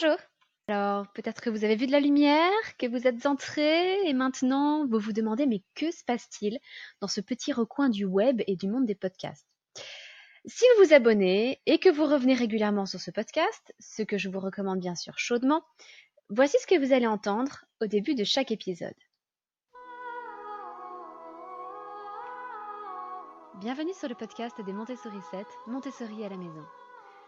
Bonjour. Alors, peut-être que vous avez vu de la lumière, que vous êtes entré et maintenant vous vous demandez mais que se passe-t-il dans ce petit recoin du web et du monde des podcasts? Si vous vous abonnez et que vous revenez régulièrement sur ce podcast, ce que je vous recommande bien sûr chaudement, voici ce que vous allez entendre au début de chaque épisode. Bienvenue sur le podcast des Montessori 7, Montessori à la maison.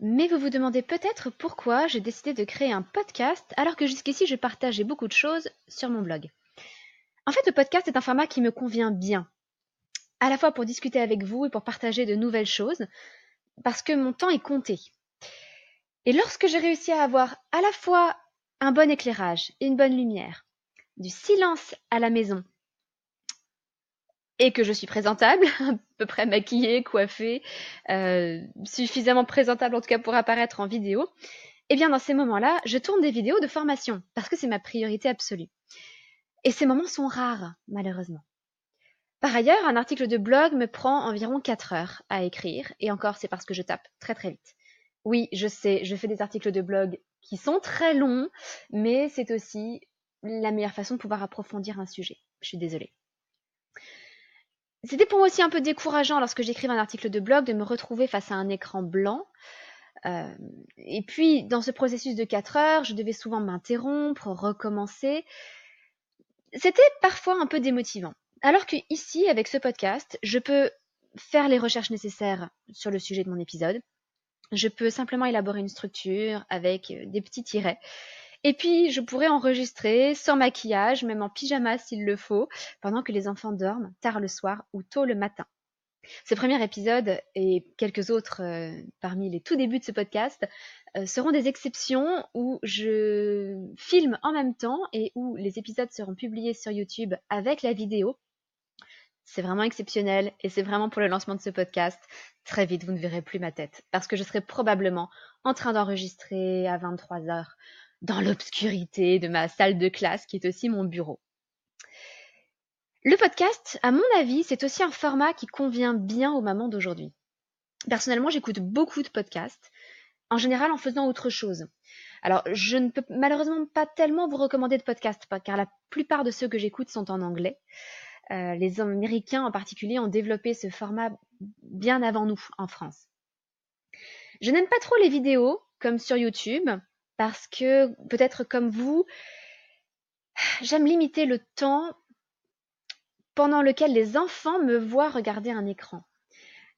Mais vous vous demandez peut-être pourquoi j'ai décidé de créer un podcast alors que jusqu'ici je partageais beaucoup de choses sur mon blog. En fait, le podcast est un format qui me convient bien, à la fois pour discuter avec vous et pour partager de nouvelles choses, parce que mon temps est compté. Et lorsque j'ai réussi à avoir à la fois un bon éclairage une bonne lumière, du silence à la maison et que je suis présentable, à peu près maquillée, coiffée, euh, suffisamment présentable en tout cas pour apparaître en vidéo, eh bien dans ces moments-là, je tourne des vidéos de formation parce que c'est ma priorité absolue. Et ces moments sont rares, malheureusement. Par ailleurs, un article de blog me prend environ 4 heures à écrire, et encore c'est parce que je tape très très vite. Oui, je sais, je fais des articles de blog qui sont très longs, mais c'est aussi la meilleure façon de pouvoir approfondir un sujet. Je suis désolée. C'était pour moi aussi un peu décourageant lorsque j'écrivais un article de blog de me retrouver face à un écran blanc. Euh, et puis, dans ce processus de 4 heures, je devais souvent m'interrompre, recommencer. C'était parfois un peu démotivant. Alors que ici, avec ce podcast, je peux faire les recherches nécessaires sur le sujet de mon épisode. Je peux simplement élaborer une structure avec des petits tirets et puis, je pourrais enregistrer sans maquillage, même en pyjama s'il le faut, pendant que les enfants dorment, tard le soir ou tôt le matin. Ce premier épisode et quelques autres euh, parmi les tout débuts de ce podcast euh, seront des exceptions où je filme en même temps et où les épisodes seront publiés sur YouTube avec la vidéo. C'est vraiment exceptionnel et c'est vraiment pour le lancement de ce podcast. Très vite, vous ne verrez plus ma tête parce que je serai probablement en train d'enregistrer à 23 heures dans l'obscurité de ma salle de classe qui est aussi mon bureau. Le podcast, à mon avis, c'est aussi un format qui convient bien aux mamans d'aujourd'hui. Personnellement, j'écoute beaucoup de podcasts, en général en faisant autre chose. Alors, je ne peux malheureusement pas tellement vous recommander de podcasts, car la plupart de ceux que j'écoute sont en anglais. Euh, les Américains en particulier ont développé ce format bien avant nous en France. Je n'aime pas trop les vidéos, comme sur YouTube, parce que peut-être comme vous, j'aime limiter le temps pendant lequel les enfants me voient regarder un écran.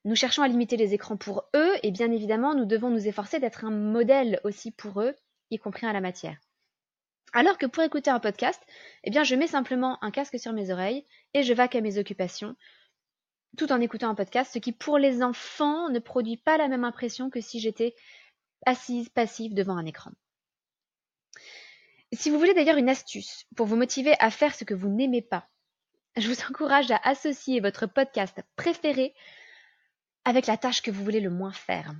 Nous cherchons à limiter les écrans pour eux et bien évidemment nous devons nous efforcer d'être un modèle aussi pour eux, y compris à la matière. Alors que pour écouter un podcast, eh bien je mets simplement un casque sur mes oreilles et je vaque à mes occupations tout en écoutant un podcast, ce qui pour les enfants ne produit pas la même impression que si j'étais assise passive devant un écran. Si vous voulez d'ailleurs une astuce pour vous motiver à faire ce que vous n'aimez pas, je vous encourage à associer votre podcast préféré avec la tâche que vous voulez le moins faire.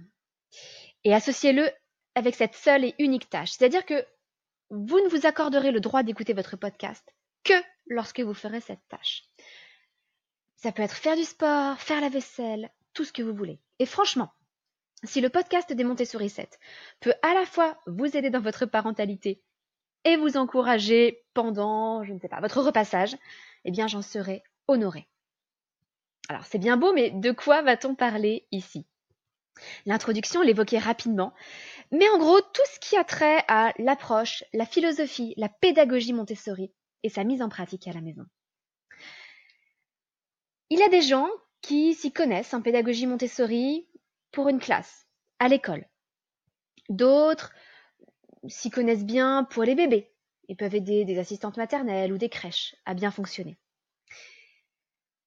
Et associez-le avec cette seule et unique tâche. C'est-à-dire que vous ne vous accorderez le droit d'écouter votre podcast que lorsque vous ferez cette tâche. Ça peut être faire du sport, faire la vaisselle, tout ce que vous voulez. Et franchement, si le podcast des Montessori 7 peut à la fois vous aider dans votre parentalité et vous encourager pendant, je ne sais pas, votre repassage, eh bien j'en serai honorée. Alors c'est bien beau, mais de quoi va-t-on parler ici? L'introduction l'évoquait rapidement, mais en gros tout ce qui a trait à l'approche, la philosophie, la pédagogie Montessori et sa mise en pratique à la maison. Il y a des gens qui s'y connaissent en pédagogie Montessori pour une classe, à l'école. D'autres s'y connaissent bien pour les bébés et peuvent aider des assistantes maternelles ou des crèches à bien fonctionner.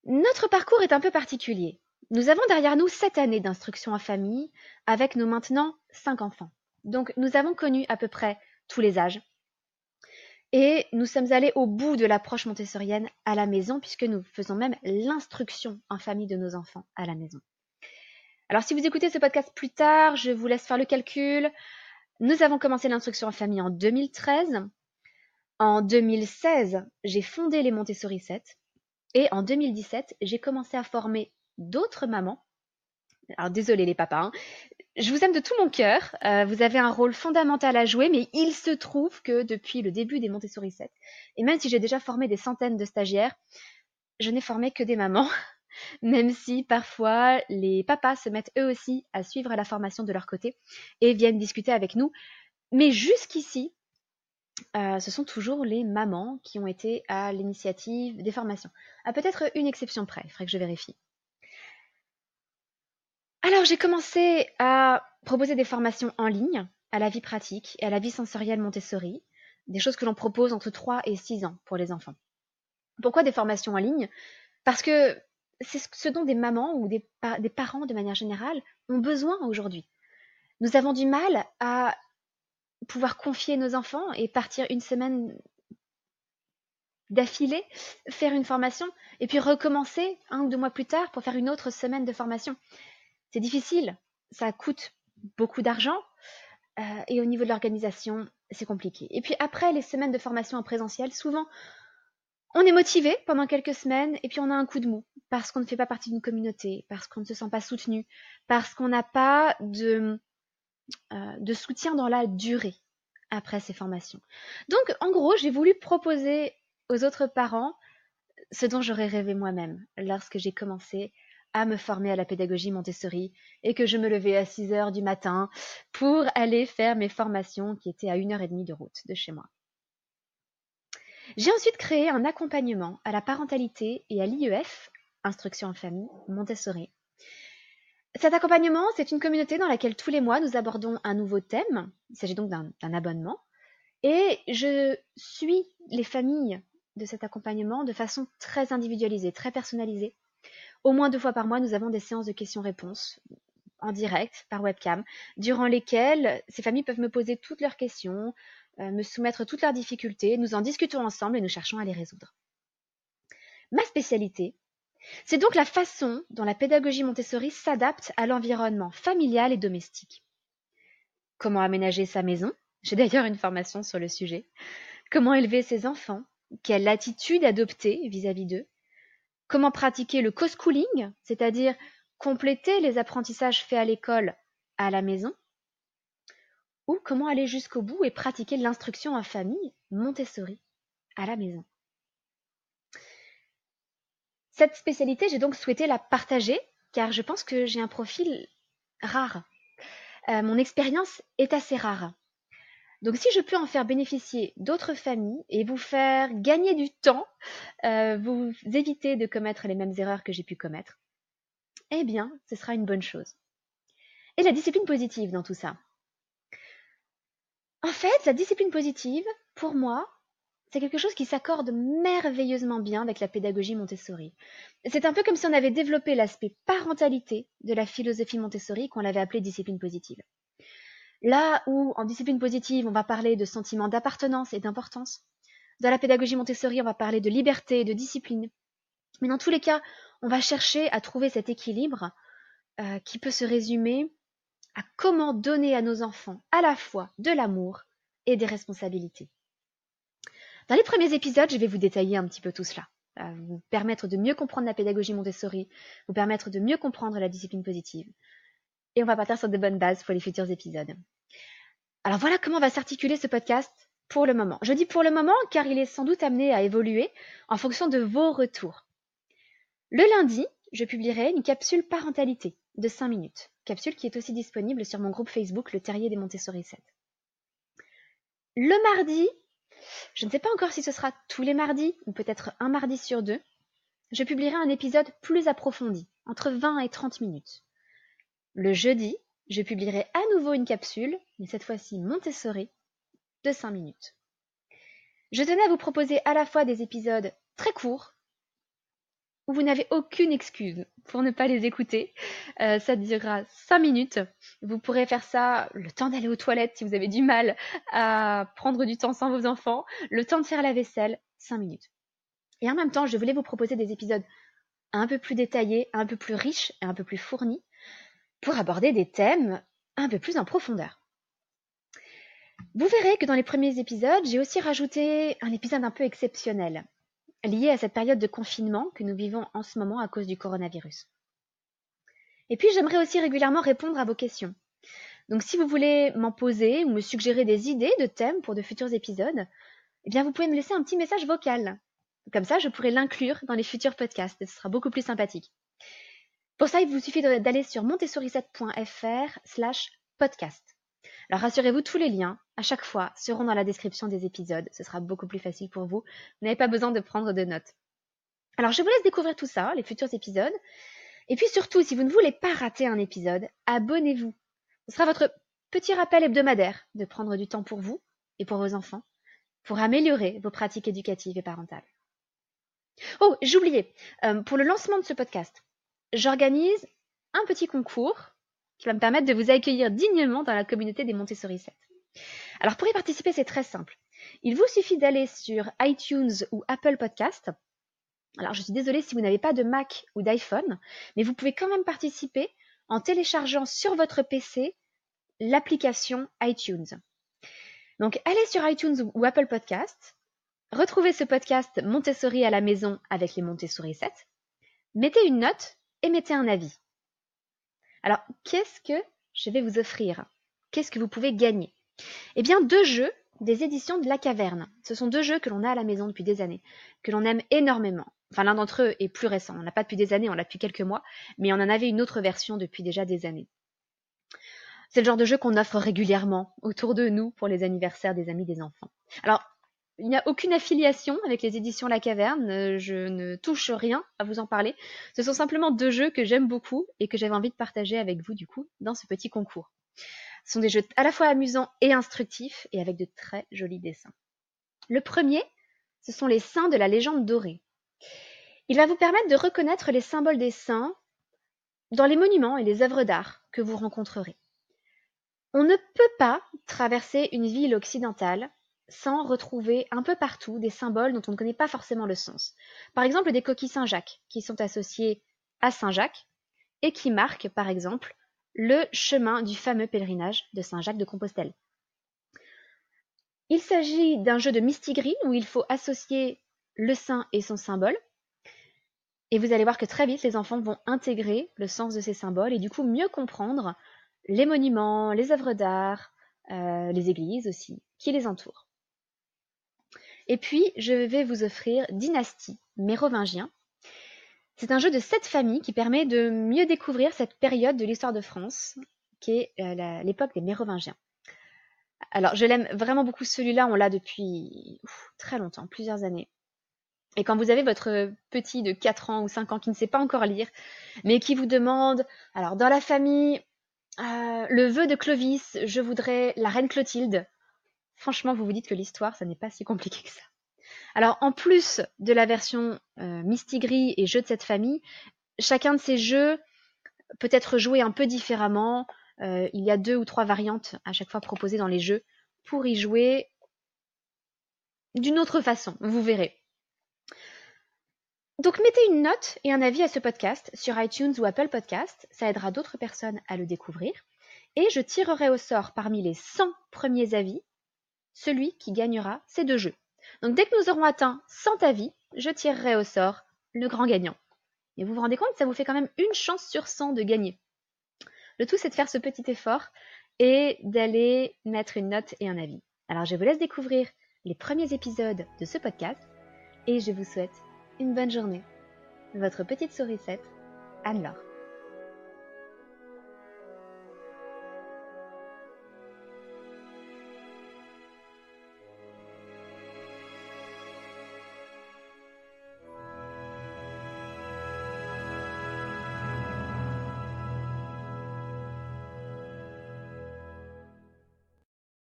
Notre parcours est un peu particulier. Nous avons derrière nous sept années d'instruction en famille avec nos maintenant cinq enfants. Donc nous avons connu à peu près tous les âges. Et nous sommes allés au bout de l'approche montessorienne à la maison, puisque nous faisons même l'instruction en famille de nos enfants à la maison. Alors si vous écoutez ce podcast plus tard, je vous laisse faire le calcul. Nous avons commencé l'instruction en famille en 2013. En 2016, j'ai fondé les Montessori 7. Et en 2017, j'ai commencé à former d'autres mamans. Alors désolé les papas, hein. Je vous aime de tout mon cœur. Euh, vous avez un rôle fondamental à jouer, mais il se trouve que depuis le début des Montessori 7, et même si j'ai déjà formé des centaines de stagiaires, je n'ai formé que des mamans, même si parfois les papas se mettent eux aussi à suivre la formation de leur côté et viennent discuter avec nous. Mais jusqu'ici, euh, ce sont toujours les mamans qui ont été à l'initiative des formations. À peut-être une exception près, il faudrait que je vérifie. Alors j'ai commencé à proposer des formations en ligne à la vie pratique et à la vie sensorielle Montessori, des choses que l'on propose entre 3 et 6 ans pour les enfants. Pourquoi des formations en ligne? Parce que c'est ce dont des mamans ou des, des parents de manière générale ont besoin aujourd'hui. Nous avons du mal à pouvoir confier nos enfants et partir une semaine d'affilée, faire une formation et puis recommencer un ou deux mois plus tard pour faire une autre semaine de formation. C'est difficile, ça coûte beaucoup d'argent euh, et au niveau de l'organisation, c'est compliqué. Et puis après les semaines de formation en présentiel, souvent on est motivé pendant quelques semaines et puis on a un coup de mou parce qu'on ne fait pas partie d'une communauté, parce qu'on ne se sent pas soutenu, parce qu'on n'a pas de, euh, de soutien dans la durée après ces formations. Donc en gros, j'ai voulu proposer aux autres parents ce dont j'aurais rêvé moi-même lorsque j'ai commencé à me former à la pédagogie Montessori et que je me levais à 6 heures du matin pour aller faire mes formations qui étaient à une heure et demie de route de chez moi. J'ai ensuite créé un accompagnement à la parentalité et à l'IEF, Instruction en famille, Montessori. Cet accompagnement, c'est une communauté dans laquelle tous les mois nous abordons un nouveau thème. Il s'agit donc d'un abonnement. Et je suis les familles de cet accompagnement de façon très individualisée, très personnalisée. Au moins deux fois par mois, nous avons des séances de questions-réponses en direct, par webcam, durant lesquelles ces familles peuvent me poser toutes leurs questions, euh, me soumettre toutes leurs difficultés, nous en discutons ensemble et nous cherchons à les résoudre. Ma spécialité, c'est donc la façon dont la pédagogie Montessori s'adapte à l'environnement familial et domestique. Comment aménager sa maison? J'ai d'ailleurs une formation sur le sujet. Comment élever ses enfants? Quelle attitude adopter vis-à-vis d'eux? Comment pratiquer le co-schooling, c'est-à-dire compléter les apprentissages faits à l'école à la maison Ou comment aller jusqu'au bout et pratiquer l'instruction en famille Montessori à la maison Cette spécialité, j'ai donc souhaité la partager car je pense que j'ai un profil rare. Euh, mon expérience est assez rare. Donc si je peux en faire bénéficier d'autres familles et vous faire gagner du temps, euh, vous éviter de commettre les mêmes erreurs que j'ai pu commettre, eh bien, ce sera une bonne chose. Et la discipline positive dans tout ça? En fait, la discipline positive, pour moi, c'est quelque chose qui s'accorde merveilleusement bien avec la pédagogie Montessori. C'est un peu comme si on avait développé l'aspect parentalité de la philosophie Montessori qu'on l'avait appelée discipline positive. Là où en discipline positive, on va parler de sentiment d'appartenance et d'importance. Dans la pédagogie Montessori, on va parler de liberté et de discipline. Mais dans tous les cas, on va chercher à trouver cet équilibre euh, qui peut se résumer à comment donner à nos enfants à la fois de l'amour et des responsabilités. Dans les premiers épisodes, je vais vous détailler un petit peu tout cela, euh, vous permettre de mieux comprendre la pédagogie Montessori, vous permettre de mieux comprendre la discipline positive. Et on va partir sur de bonnes bases pour les futurs épisodes. Alors voilà comment va s'articuler ce podcast pour le moment. Je dis pour le moment car il est sans doute amené à évoluer en fonction de vos retours. Le lundi, je publierai une capsule parentalité de 5 minutes, capsule qui est aussi disponible sur mon groupe Facebook Le Terrier des Montessori 7. Le mardi, je ne sais pas encore si ce sera tous les mardis ou peut-être un mardi sur deux, je publierai un épisode plus approfondi, entre 20 et 30 minutes. Le jeudi, je publierai à nouveau une capsule, mais cette fois-ci Montessori, de 5 minutes. Je tenais à vous proposer à la fois des épisodes très courts, où vous n'avez aucune excuse pour ne pas les écouter. Euh, ça durera 5 minutes. Vous pourrez faire ça le temps d'aller aux toilettes si vous avez du mal à prendre du temps sans vos enfants, le temps de faire la vaisselle, 5 minutes. Et en même temps, je voulais vous proposer des épisodes un peu plus détaillés, un peu plus riches et un peu plus fournis pour aborder des thèmes un peu plus en profondeur. Vous verrez que dans les premiers épisodes, j'ai aussi rajouté un épisode un peu exceptionnel, lié à cette période de confinement que nous vivons en ce moment à cause du coronavirus. Et puis j'aimerais aussi régulièrement répondre à vos questions. Donc si vous voulez m'en poser ou me suggérer des idées de thèmes pour de futurs épisodes, eh bien vous pouvez me laisser un petit message vocal. Comme ça, je pourrai l'inclure dans les futurs podcasts ce sera beaucoup plus sympathique. Pour ça, il vous suffit d'aller sur montessori7.fr slash podcast. Alors rassurez-vous, tous les liens, à chaque fois, seront dans la description des épisodes. Ce sera beaucoup plus facile pour vous. Vous n'avez pas besoin de prendre de notes. Alors je vous laisse découvrir tout ça, les futurs épisodes. Et puis surtout, si vous ne voulez pas rater un épisode, abonnez-vous. Ce sera votre petit rappel hebdomadaire de prendre du temps pour vous et pour vos enfants, pour améliorer vos pratiques éducatives et parentales. Oh, j'oubliais, euh, pour le lancement de ce podcast, j'organise un petit concours qui va me permettre de vous accueillir dignement dans la communauté des Montessori 7. Alors pour y participer, c'est très simple. Il vous suffit d'aller sur iTunes ou Apple Podcast. Alors je suis désolée si vous n'avez pas de Mac ou d'iPhone, mais vous pouvez quand même participer en téléchargeant sur votre PC l'application iTunes. Donc allez sur iTunes ou Apple Podcast, retrouvez ce podcast Montessori à la maison avec les Montessori 7, mettez une note et mettez un avis. Alors, qu'est-ce que je vais vous offrir? Qu'est-ce que vous pouvez gagner? Eh bien, deux jeux des éditions de La Caverne. Ce sont deux jeux que l'on a à la maison depuis des années, que l'on aime énormément. Enfin, l'un d'entre eux est plus récent. On n'a pas depuis des années, on l'a depuis quelques mois, mais on en avait une autre version depuis déjà des années. C'est le genre de jeu qu'on offre régulièrement autour de nous pour les anniversaires des amis des enfants. Alors, il n'y a aucune affiliation avec les éditions La Caverne, euh, je ne touche rien à vous en parler. Ce sont simplement deux jeux que j'aime beaucoup et que j'avais envie de partager avec vous du coup dans ce petit concours. Ce sont des jeux à la fois amusants et instructifs et avec de très jolis dessins. Le premier, ce sont les saints de la légende dorée. Il va vous permettre de reconnaître les symboles des saints dans les monuments et les œuvres d'art que vous rencontrerez. On ne peut pas traverser une ville occidentale sans retrouver un peu partout des symboles dont on ne connaît pas forcément le sens. Par exemple, des coquilles Saint-Jacques, qui sont associées à Saint-Jacques et qui marquent, par exemple, le chemin du fameux pèlerinage de Saint-Jacques de Compostelle. Il s'agit d'un jeu de mistigris où il faut associer le saint et son symbole. Et vous allez voir que très vite, les enfants vont intégrer le sens de ces symboles et du coup mieux comprendre les monuments, les œuvres d'art, euh, les églises aussi, qui les entourent. Et puis, je vais vous offrir Dynastie, mérovingien. C'est un jeu de sept familles qui permet de mieux découvrir cette période de l'histoire de France, qui est euh, l'époque des mérovingiens. Alors, je l'aime vraiment beaucoup celui-là, on l'a depuis très longtemps, plusieurs années. Et quand vous avez votre petit de 4 ans ou 5 ans qui ne sait pas encore lire, mais qui vous demande, alors dans la famille, euh, le vœu de Clovis, je voudrais la reine Clotilde, franchement, vous vous dites que l'histoire, ça n'est pas si compliqué que ça. Alors, en plus de la version euh, Mistigris et jeux de cette famille, chacun de ces jeux peut être joué un peu différemment. Euh, il y a deux ou trois variantes à chaque fois proposées dans les jeux pour y jouer d'une autre façon, vous verrez. Donc mettez une note et un avis à ce podcast sur iTunes ou Apple Podcast, ça aidera d'autres personnes à le découvrir. Et je tirerai au sort parmi les 100 premiers avis celui qui gagnera ces deux jeux. Donc dès que nous aurons atteint 100 avis, je tirerai au sort le grand gagnant. Et vous vous rendez compte, ça vous fait quand même une chance sur 100 de gagner. Le tout, c'est de faire ce petit effort et d'aller mettre une note et un avis. Alors je vous laisse découvrir les premiers épisodes de ce podcast et je vous souhaite une bonne journée. Votre petite sourisette, Anne-Laure.